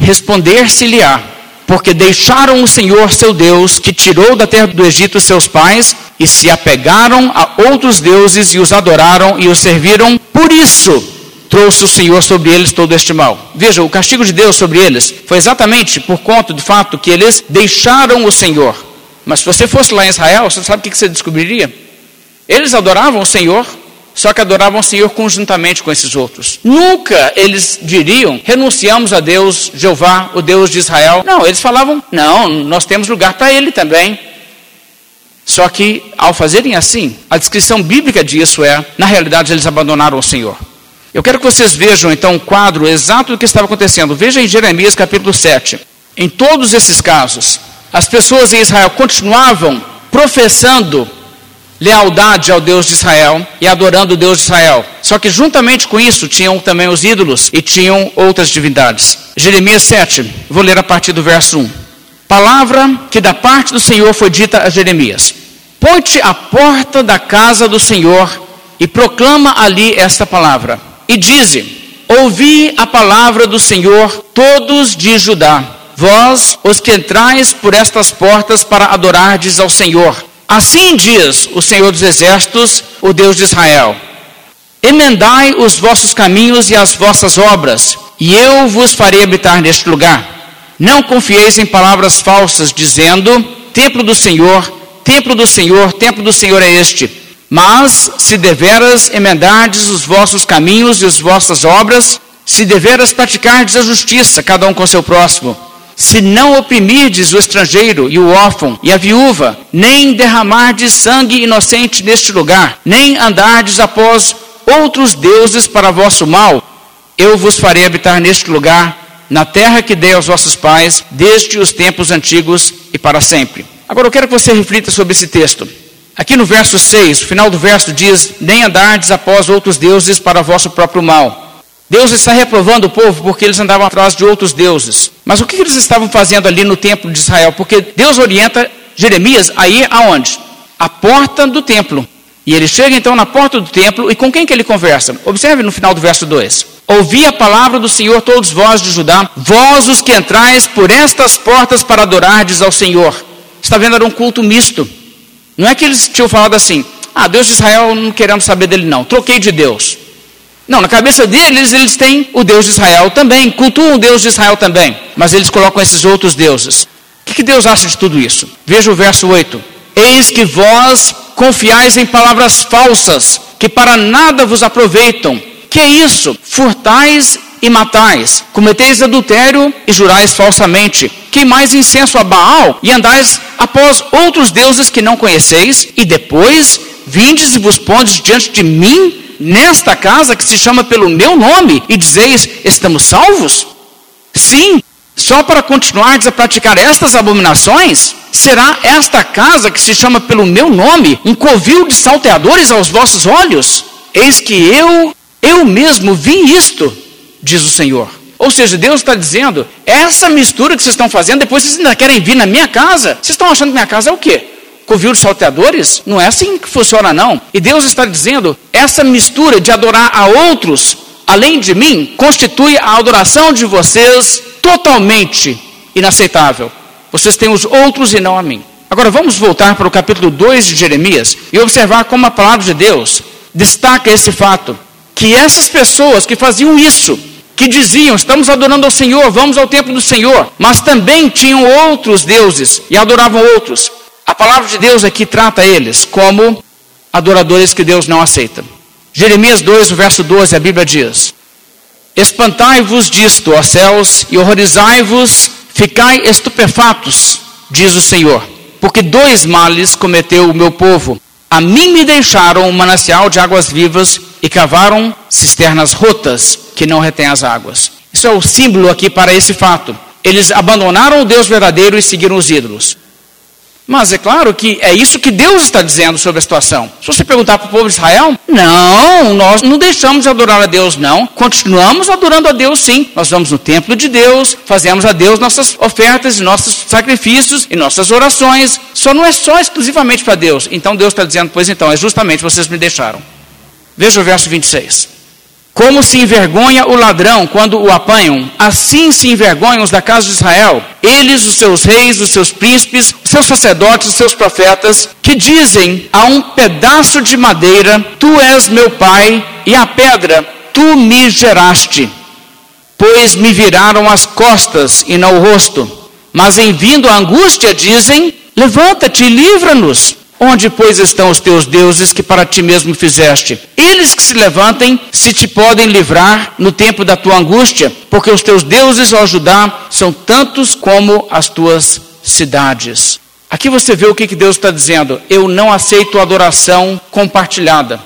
Responder-se-lhe-á porque deixaram o Senhor seu Deus, que tirou da terra do Egito seus pais, e se apegaram a outros deuses e os adoraram e os serviram. Por isso trouxe o Senhor sobre eles todo este mal. Veja, o castigo de Deus sobre eles foi exatamente por conta do fato que eles deixaram o Senhor. Mas se você fosse lá em Israel, você sabe o que você descobriria? Eles adoravam o Senhor, só que adoravam o Senhor conjuntamente com esses outros. Nunca eles diriam, renunciamos a Deus, Jeová, o Deus de Israel. Não, eles falavam, não, nós temos lugar para ele também. Só que, ao fazerem assim, a descrição bíblica disso é, na realidade, eles abandonaram o Senhor. Eu quero que vocês vejam então um quadro exato do que estava acontecendo. Veja em Jeremias capítulo 7. Em todos esses casos, as pessoas em Israel continuavam professando lealdade ao Deus de Israel e adorando o Deus de Israel. Só que juntamente com isso tinham também os ídolos e tinham outras divindades. Jeremias 7, vou ler a partir do verso 1. Palavra que da parte do Senhor foi dita a Jeremias: Põe-te à porta da casa do Senhor e proclama ali esta palavra. E dize: Ouvi a palavra do Senhor, todos de Judá. Vós, os que entrais por estas portas para adorardes ao Senhor, Assim diz o Senhor dos Exércitos, o Deus de Israel: Emendai os vossos caminhos e as vossas obras, e eu vos farei habitar neste lugar. Não confieis em palavras falsas, dizendo: Templo do Senhor, templo do Senhor, templo do Senhor é este. Mas, se deveras emendardes os vossos caminhos e as vossas obras, se deveras praticardes a justiça, cada um com seu próximo, se não oprimirdes o estrangeiro e o órfão e a viúva, nem derramardes sangue inocente neste lugar, nem andardes após outros deuses para vosso mal, eu vos farei habitar neste lugar, na terra que dei aos vossos pais, desde os tempos antigos e para sempre. Agora eu quero que você reflita sobre esse texto. Aqui no verso 6, o final do verso diz: Nem andardes após outros deuses para vosso próprio mal. Deus está reprovando o povo porque eles andavam atrás de outros deuses. Mas o que eles estavam fazendo ali no templo de Israel? Porque Deus orienta Jeremias a ir aonde? A porta do templo. E ele chega então na porta do templo e com quem que ele conversa? Observe no final do verso 2. Ouvi a palavra do Senhor todos vós de Judá, vós os que entrais por estas portas para adorardes ao Senhor. Está vendo? Era um culto misto. Não é que eles tinham falado assim, ah, Deus de Israel não queremos saber dele não, troquei de Deus. Não, na cabeça deles, eles têm o Deus de Israel também, cultuam o Deus de Israel também, mas eles colocam esses outros deuses. O que, que Deus acha de tudo isso? Veja o verso 8: Eis que vós confiais em palavras falsas, que para nada vos aproveitam. Que é isso? Furtais e matais, cometeis adultério e jurais falsamente, queimais incenso a Baal e andais após outros deuses que não conheceis, e depois vindes e vos pondes diante de mim nesta casa que se chama pelo meu nome e dizeis: estamos salvos? Sim, só para continuardes a praticar estas abominações? Será esta casa que se chama pelo meu nome um covil de salteadores aos vossos olhos? Eis que eu, eu mesmo vi isto, diz o Senhor. Ou seja, Deus está dizendo: essa mistura que vocês estão fazendo, depois vocês ainda querem vir na minha casa? Vocês estão achando que minha casa é o quê? covil de salteadores? Não é assim que funciona, não. E Deus está dizendo: essa mistura de adorar a outros, além de mim, constitui a adoração de vocês totalmente inaceitável. Vocês têm os outros e não a mim. Agora vamos voltar para o capítulo 2 de Jeremias e observar como a palavra de Deus destaca esse fato: que essas pessoas que faziam isso, que diziam, estamos adorando ao Senhor, vamos ao templo do Senhor, mas também tinham outros deuses e adoravam outros. A palavra de Deus aqui trata eles como adoradores que Deus não aceita. Jeremias 2, verso 12, a Bíblia diz: Espantai-vos disto, ó céus, e horrorizai-vos, ficai estupefatos, diz o Senhor, porque dois males cometeu o meu povo. A mim me deixaram um manancial de águas vivas e cavaram cisternas rotas que não retêm as águas. Isso é o símbolo aqui para esse fato. Eles abandonaram o Deus verdadeiro e seguiram os ídolos. Mas é claro que é isso que Deus está dizendo sobre a situação. Se você perguntar para o povo de Israel, não, nós não deixamos de adorar a Deus, não. Continuamos adorando a Deus, sim. Nós vamos no templo de Deus, fazemos a Deus nossas ofertas e nossos sacrifícios e nossas orações. Só não é só exclusivamente para Deus. Então Deus está dizendo, pois então, é justamente vocês me deixaram. Veja o verso 26. Como se envergonha o ladrão quando o apanham, assim se envergonham os da casa de Israel, eles, os seus reis, os seus príncipes, seus sacerdotes, os seus profetas, que dizem a um pedaço de madeira: Tu és meu pai, e a pedra, tu me geraste. Pois me viraram as costas e não o rosto. Mas em vindo a angústia, dizem: Levanta-te e livra-nos. Onde, pois, estão os teus deuses que para ti mesmo fizeste? Eles que se levantem, se te podem livrar no tempo da tua angústia, porque os teus deuses, ó Judá, são tantos como as tuas cidades. Aqui você vê o que Deus está dizendo. Eu não aceito adoração compartilhada.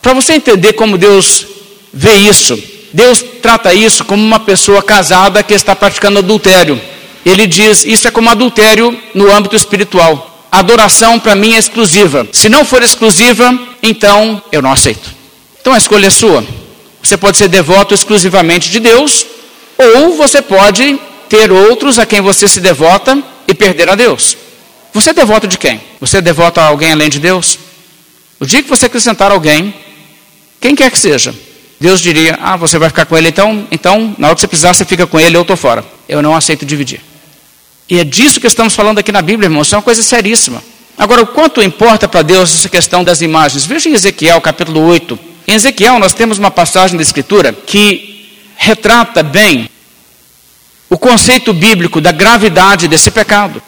Para você entender como Deus vê isso, Deus trata isso como uma pessoa casada que está praticando adultério. Ele diz: Isso é como adultério no âmbito espiritual adoração para mim é exclusiva. Se não for exclusiva, então eu não aceito. Então a escolha é sua. Você pode ser devoto exclusivamente de Deus, ou você pode ter outros a quem você se devota e perder a Deus. Você é devoto de quem? Você é devoto a alguém além de Deus? O dia que você acrescentar alguém, quem quer que seja, Deus diria: Ah, você vai ficar com ele, então, então na hora que você precisar, você fica com ele, eu estou fora. Eu não aceito dividir. E é disso que estamos falando aqui na Bíblia, irmãos. Isso é uma coisa seríssima. Agora, o quanto importa para Deus essa questão das imagens? Veja em Ezequiel, capítulo 8. Em Ezequiel, nós temos uma passagem da Escritura que retrata bem o conceito bíblico da gravidade desse pecado.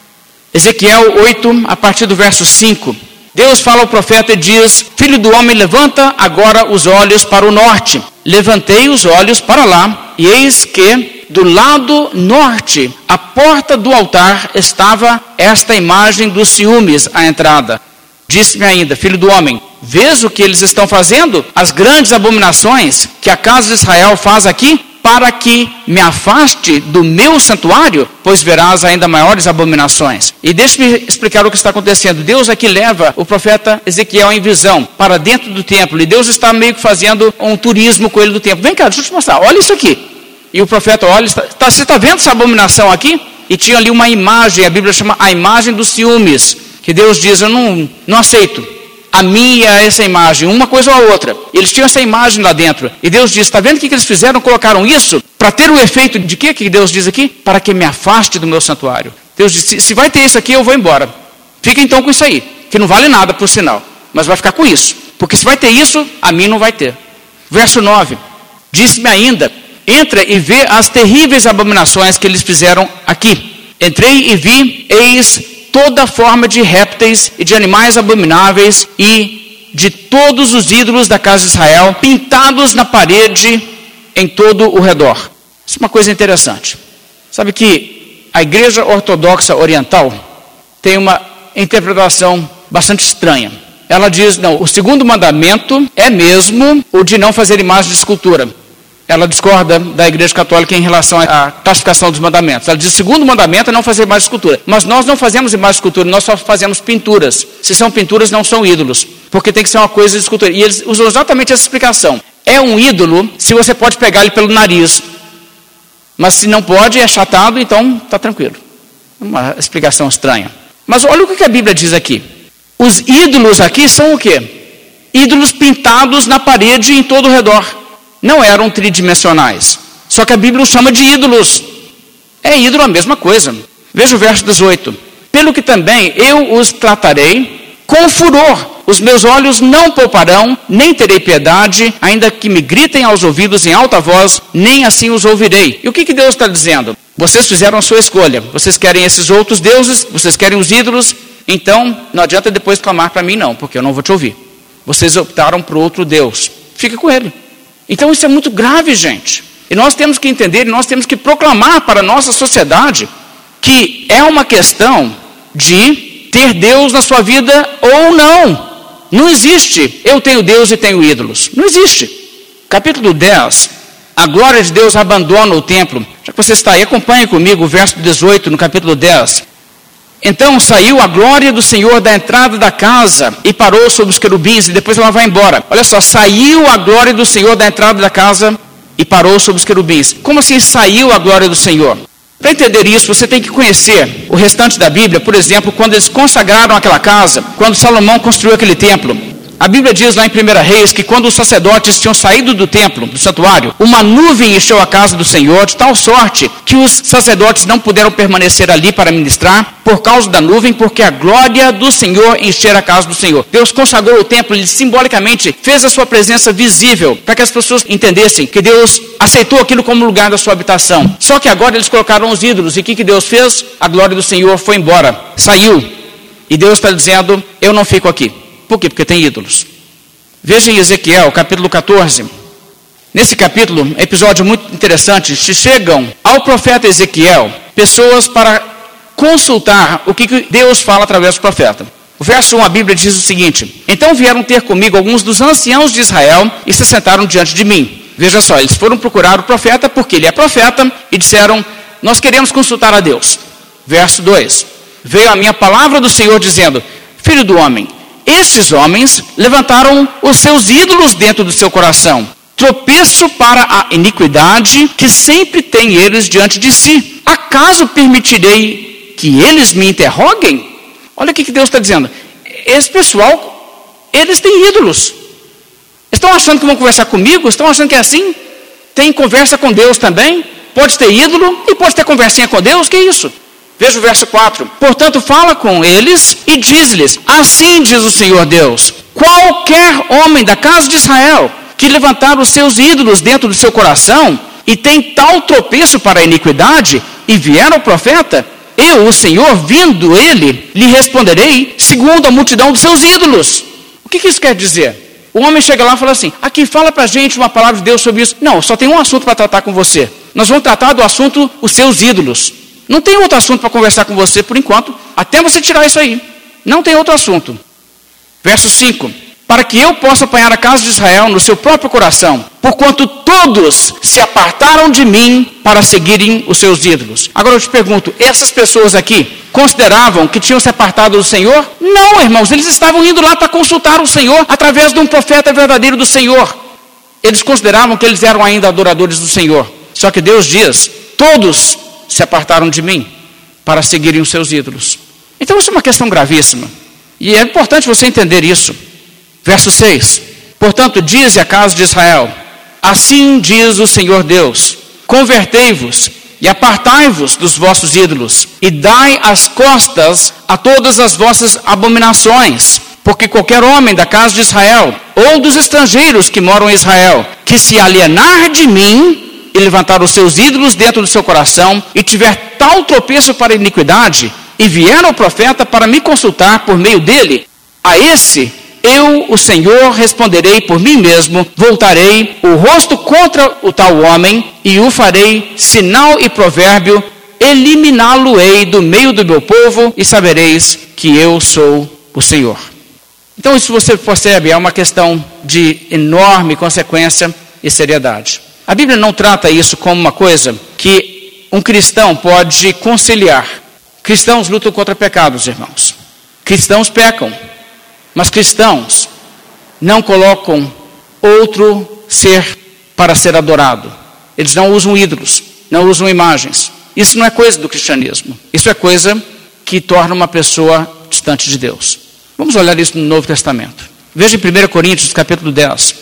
Ezequiel 8, a partir do verso 5. Deus fala ao profeta e diz: Filho do homem, levanta agora os olhos para o norte. Levantei os olhos para lá, e eis que do lado norte, a porta do altar, estava esta imagem dos ciúmes à entrada. Disse-me ainda, filho do homem, vês o que eles estão fazendo? As grandes abominações que a casa de Israel faz aqui? Para que me afaste do meu santuário, pois verás ainda maiores abominações. E deixe-me explicar o que está acontecendo. Deus aqui leva o profeta Ezequiel em visão para dentro do templo. E Deus está meio que fazendo um turismo com ele do templo. Vem cá, deixa eu te mostrar. Olha isso aqui. E o profeta olha, está, tá, você está vendo essa abominação aqui? E tinha ali uma imagem, a Bíblia chama a imagem dos ciúmes, que Deus diz, eu não, não aceito. A minha é essa imagem, uma coisa ou a outra. Eles tinham essa imagem lá dentro. E Deus diz, está vendo o que eles fizeram? Colocaram isso para ter o efeito de quê que Deus diz aqui? Para que me afaste do meu santuário. Deus diz, se, se vai ter isso aqui, eu vou embora. Fica então com isso aí, que não vale nada por sinal. Mas vai ficar com isso. Porque se vai ter isso, a mim não vai ter. Verso 9. Disse-me ainda, entra e vê as terríveis abominações que eles fizeram aqui. Entrei e vi, eis toda forma de répteis e de animais abomináveis e de todos os ídolos da casa de Israel, pintados na parede em todo o redor. Isso é uma coisa interessante. Sabe que a igreja ortodoxa oriental tem uma interpretação bastante estranha. Ela diz: não, o segundo mandamento é mesmo o de não fazer imagem de escultura ela discorda da Igreja Católica em relação à classificação dos mandamentos. Ela diz: o segundo mandamento é não fazer mais escultura. Mas nós não fazemos de escultura, nós só fazemos pinturas. Se são pinturas, não são ídolos, porque tem que ser uma coisa de escultura. E eles usam exatamente essa explicação. É um ídolo se você pode pegar ele pelo nariz. Mas se não pode, é achatado, então está tranquilo. Uma explicação estranha. Mas olha o que a Bíblia diz aqui. Os ídolos aqui são o quê? Ídolos pintados na parede em todo o redor não eram tridimensionais. Só que a Bíblia os chama de ídolos. É ídolo a mesma coisa. Veja o verso 18. Pelo que também eu os tratarei com furor. Os meus olhos não pouparão, nem terei piedade, ainda que me gritem aos ouvidos em alta voz, nem assim os ouvirei. E o que, que Deus está dizendo? Vocês fizeram a sua escolha. Vocês querem esses outros deuses, vocês querem os ídolos, então não adianta depois clamar para mim, não, porque eu não vou te ouvir. Vocês optaram por outro Deus. Fique com ele. Então isso é muito grave, gente. E nós temos que entender, nós temos que proclamar para a nossa sociedade que é uma questão de ter Deus na sua vida ou não. Não existe eu tenho Deus e tenho ídolos. Não existe. Capítulo 10. A glória de Deus abandona o templo. Já que você está aí, acompanhe comigo o verso 18 no capítulo 10. Então saiu a glória do Senhor da entrada da casa e parou sobre os querubins, e depois ela vai embora. Olha só, saiu a glória do Senhor da entrada da casa e parou sobre os querubins. Como assim saiu a glória do Senhor? Para entender isso, você tem que conhecer o restante da Bíblia, por exemplo, quando eles consagraram aquela casa, quando Salomão construiu aquele templo. A Bíblia diz lá em 1 Reis que quando os sacerdotes tinham saído do templo, do santuário, uma nuvem encheu a casa do Senhor, de tal sorte que os sacerdotes não puderam permanecer ali para ministrar por causa da nuvem, porque a glória do Senhor enchera a casa do Senhor. Deus consagrou o templo, ele simbolicamente fez a sua presença visível, para que as pessoas entendessem que Deus aceitou aquilo como lugar da sua habitação. Só que agora eles colocaram os ídolos, e o que, que Deus fez? A glória do Senhor foi embora, saiu. E Deus está dizendo: Eu não fico aqui. Por quê? Porque tem ídolos. Veja em Ezequiel, capítulo 14. Nesse capítulo, episódio muito interessante, chegam ao profeta Ezequiel pessoas para consultar o que Deus fala através do profeta. O verso 1, a Bíblia diz o seguinte: Então vieram ter comigo alguns dos anciãos de Israel e se sentaram diante de mim. Veja só, eles foram procurar o profeta porque ele é profeta e disseram: Nós queremos consultar a Deus. Verso 2: Veio a minha palavra do Senhor dizendo: Filho do homem, estes homens levantaram os seus ídolos dentro do seu coração, tropeço para a iniquidade que sempre tem eles diante de si. Acaso permitirei que eles me interroguem? Olha o que Deus está dizendo. Esse pessoal, eles têm ídolos. Estão achando que vão conversar comigo? Estão achando que é assim? Tem conversa com Deus também? Pode ter ídolo e pode ter conversinha com Deus? Que isso? Veja o verso 4. Portanto, fala com eles e diz-lhes: Assim diz o Senhor Deus: qualquer homem da casa de Israel que levantar os seus ídolos dentro do seu coração e tem tal tropeço para a iniquidade e vier ao profeta, eu, o Senhor, vindo ele, lhe responderei segundo a multidão dos seus ídolos. O que, isso quer dizer? O homem chega lá e fala assim: aqui fala para a gente uma palavra de Deus sobre isso. Não, só tem um assunto para tratar com você. Nós vamos tratar do assunto os seus ídolos. Não tem outro assunto para conversar com você por enquanto, até você tirar isso aí. Não tem outro assunto. Verso 5: Para que eu possa apanhar a casa de Israel no seu próprio coração, porquanto todos se apartaram de mim para seguirem os seus ídolos. Agora eu te pergunto: essas pessoas aqui consideravam que tinham se apartado do Senhor? Não, irmãos, eles estavam indo lá para consultar o Senhor através de um profeta verdadeiro do Senhor. Eles consideravam que eles eram ainda adoradores do Senhor. Só que Deus diz: todos se apartaram de mim para seguirem os seus ídolos. Então, isso é uma questão gravíssima. E é importante você entender isso. Verso 6: Portanto, diz a casa de Israel: Assim diz o Senhor Deus: Convertei-vos e apartai-vos dos vossos ídolos, e dai as costas a todas as vossas abominações, porque qualquer homem da casa de Israel, ou dos estrangeiros que moram em Israel, que se alienar de mim e levantar os seus ídolos dentro do seu coração, e tiver tal tropeço para a iniquidade, e vier ao profeta para me consultar por meio dele, a esse eu, o Senhor, responderei por mim mesmo, voltarei o rosto contra o tal homem, e o farei sinal e provérbio, eliminá-lo-ei do meio do meu povo, e sabereis que eu sou o Senhor. Então, isso você percebe, é uma questão de enorme consequência e seriedade. A Bíblia não trata isso como uma coisa que um cristão pode conciliar. Cristãos lutam contra pecados, irmãos. Cristãos pecam, mas cristãos não colocam outro ser para ser adorado. Eles não usam ídolos, não usam imagens. Isso não é coisa do cristianismo. Isso é coisa que torna uma pessoa distante de Deus. Vamos olhar isso no Novo Testamento. Veja em 1 Coríntios, capítulo 10.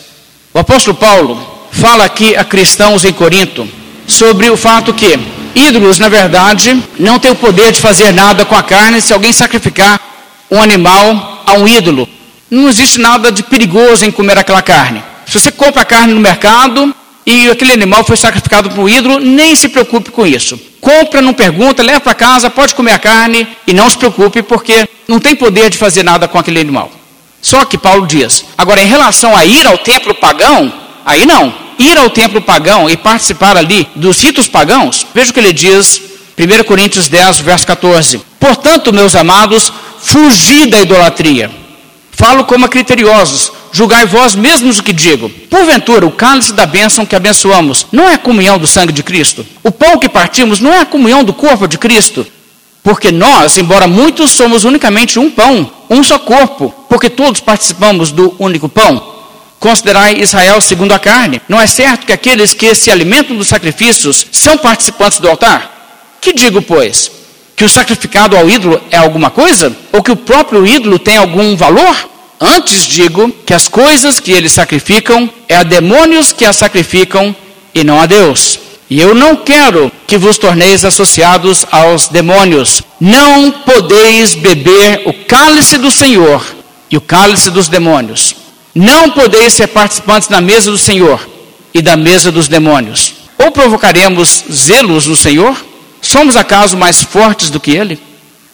O apóstolo Paulo fala aqui a cristãos em Corinto sobre o fato que ídolos, na verdade, não têm o poder de fazer nada com a carne se alguém sacrificar um animal a um ídolo. Não existe nada de perigoso em comer aquela carne. Se você compra a carne no mercado e aquele animal foi sacrificado para o ídolo, nem se preocupe com isso. Compra, não pergunta, leva para casa, pode comer a carne e não se preocupe porque não tem poder de fazer nada com aquele animal. Só que Paulo diz, agora em relação a ir ao templo pagão, aí não ir ao templo pagão e participar ali dos ritos pagãos, veja o que ele diz, 1 Coríntios 10, verso 14. Portanto, meus amados, fugi da idolatria. Falo como a criteriosos, julgai vós mesmos o que digo. Porventura, o cálice da bênção que abençoamos não é a comunhão do sangue de Cristo? O pão que partimos não é a comunhão do corpo de Cristo? Porque nós, embora muitos, somos unicamente um pão, um só corpo, porque todos participamos do único pão. Considerai Israel segundo a carne. Não é certo que aqueles que se alimentam dos sacrifícios são participantes do altar? Que digo, pois? Que o sacrificado ao ídolo é alguma coisa? Ou que o próprio ídolo tem algum valor? Antes digo que as coisas que eles sacrificam é a demônios que as sacrificam e não a Deus. E eu não quero que vos torneis associados aos demônios. Não podeis beber o cálice do Senhor e o cálice dos demônios. Não podeis ser participantes na mesa do Senhor e da mesa dos demônios. Ou provocaremos zelos no Senhor? Somos acaso mais fortes do que ele?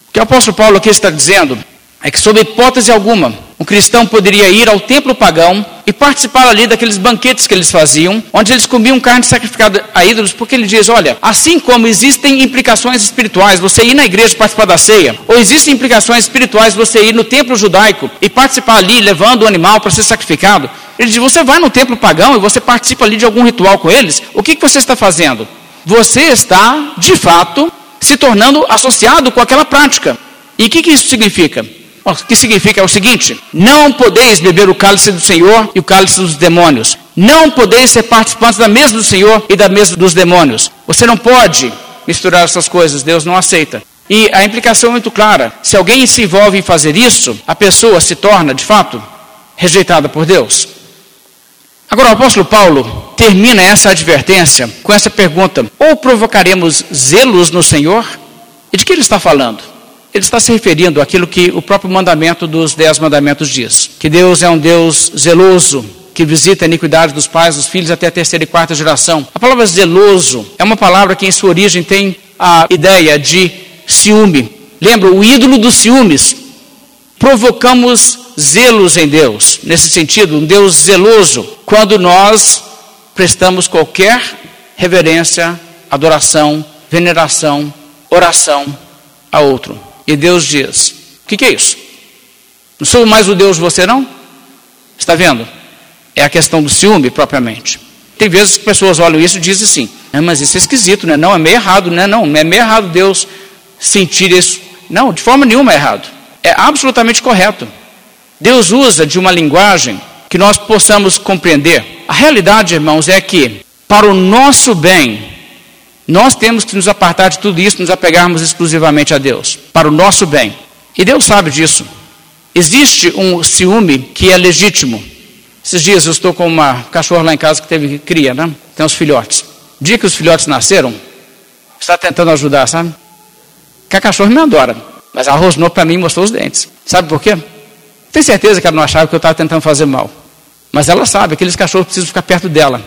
O que o apóstolo Paulo aqui está dizendo é que, sob hipótese alguma, um cristão poderia ir ao templo pagão e participar ali daqueles banquetes que eles faziam, onde eles comiam carne sacrificada a ídolos, porque ele diz: olha, assim como existem implicações espirituais, você ir na igreja participar da ceia, ou existem implicações espirituais você ir no templo judaico e participar ali, levando o animal para ser sacrificado. Ele diz: você vai no templo pagão e você participa ali de algum ritual com eles, o que, que você está fazendo? Você está, de fato, se tornando associado com aquela prática. E o que, que isso significa? O que significa é o seguinte: não podeis beber o cálice do Senhor e o cálice dos demônios. Não podeis ser participantes da mesa do Senhor e da mesa dos demônios. Você não pode misturar essas coisas, Deus não aceita. E a implicação é muito clara: se alguém se envolve em fazer isso, a pessoa se torna, de fato, rejeitada por Deus. Agora, o apóstolo Paulo termina essa advertência com essa pergunta: ou provocaremos zelos no Senhor? E de que ele está falando? Ele está se referindo àquilo que o próprio mandamento dos Dez Mandamentos diz: que Deus é um Deus zeloso, que visita a iniquidade dos pais, dos filhos até a terceira e quarta geração. A palavra zeloso é uma palavra que em sua origem tem a ideia de ciúme. Lembra, o ídolo dos ciúmes. Provocamos zelos em Deus, nesse sentido, um Deus zeloso, quando nós prestamos qualquer reverência, adoração, veneração, oração a outro. E Deus diz: O que, que, é isso? Não sou mais o Deus de você, não? Está vendo? É a questão do ciúme propriamente. Tem vezes que pessoas olham isso e dizem assim: ah, Mas isso é esquisito, né? Não, é meio errado, né? Não, é meio errado Deus sentir isso. Não, de forma nenhuma é errado. É absolutamente correto. Deus usa de uma linguagem que nós possamos compreender. A realidade, irmãos, é que, para o nosso bem, nós temos que nos apartar de tudo isso, nos apegarmos exclusivamente a Deus, para o nosso bem. E Deus sabe disso. Existe um ciúme que é legítimo. Esses dias eu estou com uma cachorra lá em casa que teve cria, né? Tem os filhotes. Dia que os filhotes nasceram, está tentando ajudar, sabe? Que a cachorra me adora. Mas ela rosnou para mim e mostrou os dentes. Sabe por quê? Tenho certeza que ela não achava que eu estava tentando fazer mal. Mas ela sabe, que aqueles cachorros precisam ficar perto dela.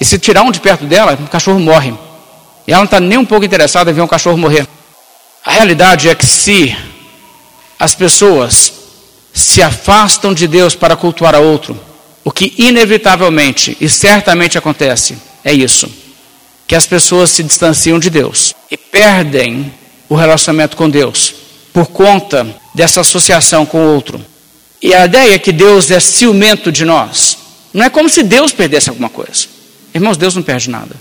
E se tirar um de perto dela, o cachorro morre. E ela não está nem um pouco interessada em ver um cachorro morrer. A realidade é que se as pessoas se afastam de Deus para cultuar a outro, o que inevitavelmente e certamente acontece é isso: que as pessoas se distanciam de Deus e perdem o relacionamento com Deus por conta dessa associação com o outro. E a ideia é que Deus é ciumento de nós. Não é como se Deus perdesse alguma coisa. Irmãos, Deus não perde nada.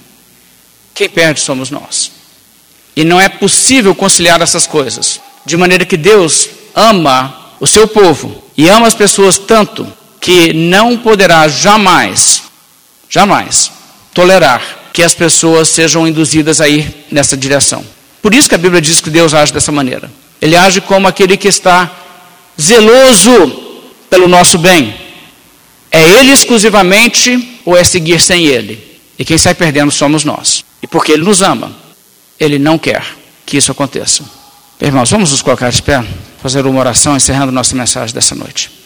Quem perde somos nós. E não é possível conciliar essas coisas. De maneira que Deus ama o seu povo e ama as pessoas tanto que não poderá jamais, jamais tolerar que as pessoas sejam induzidas a ir nessa direção. Por isso que a Bíblia diz que Deus age dessa maneira. Ele age como aquele que está zeloso pelo nosso bem. É Ele exclusivamente ou é seguir sem Ele? E quem sai perdendo somos nós. E porque Ele nos ama, Ele não quer que isso aconteça. Irmãos, vamos nos colocar de pé, fazer uma oração encerrando nossa mensagem dessa noite.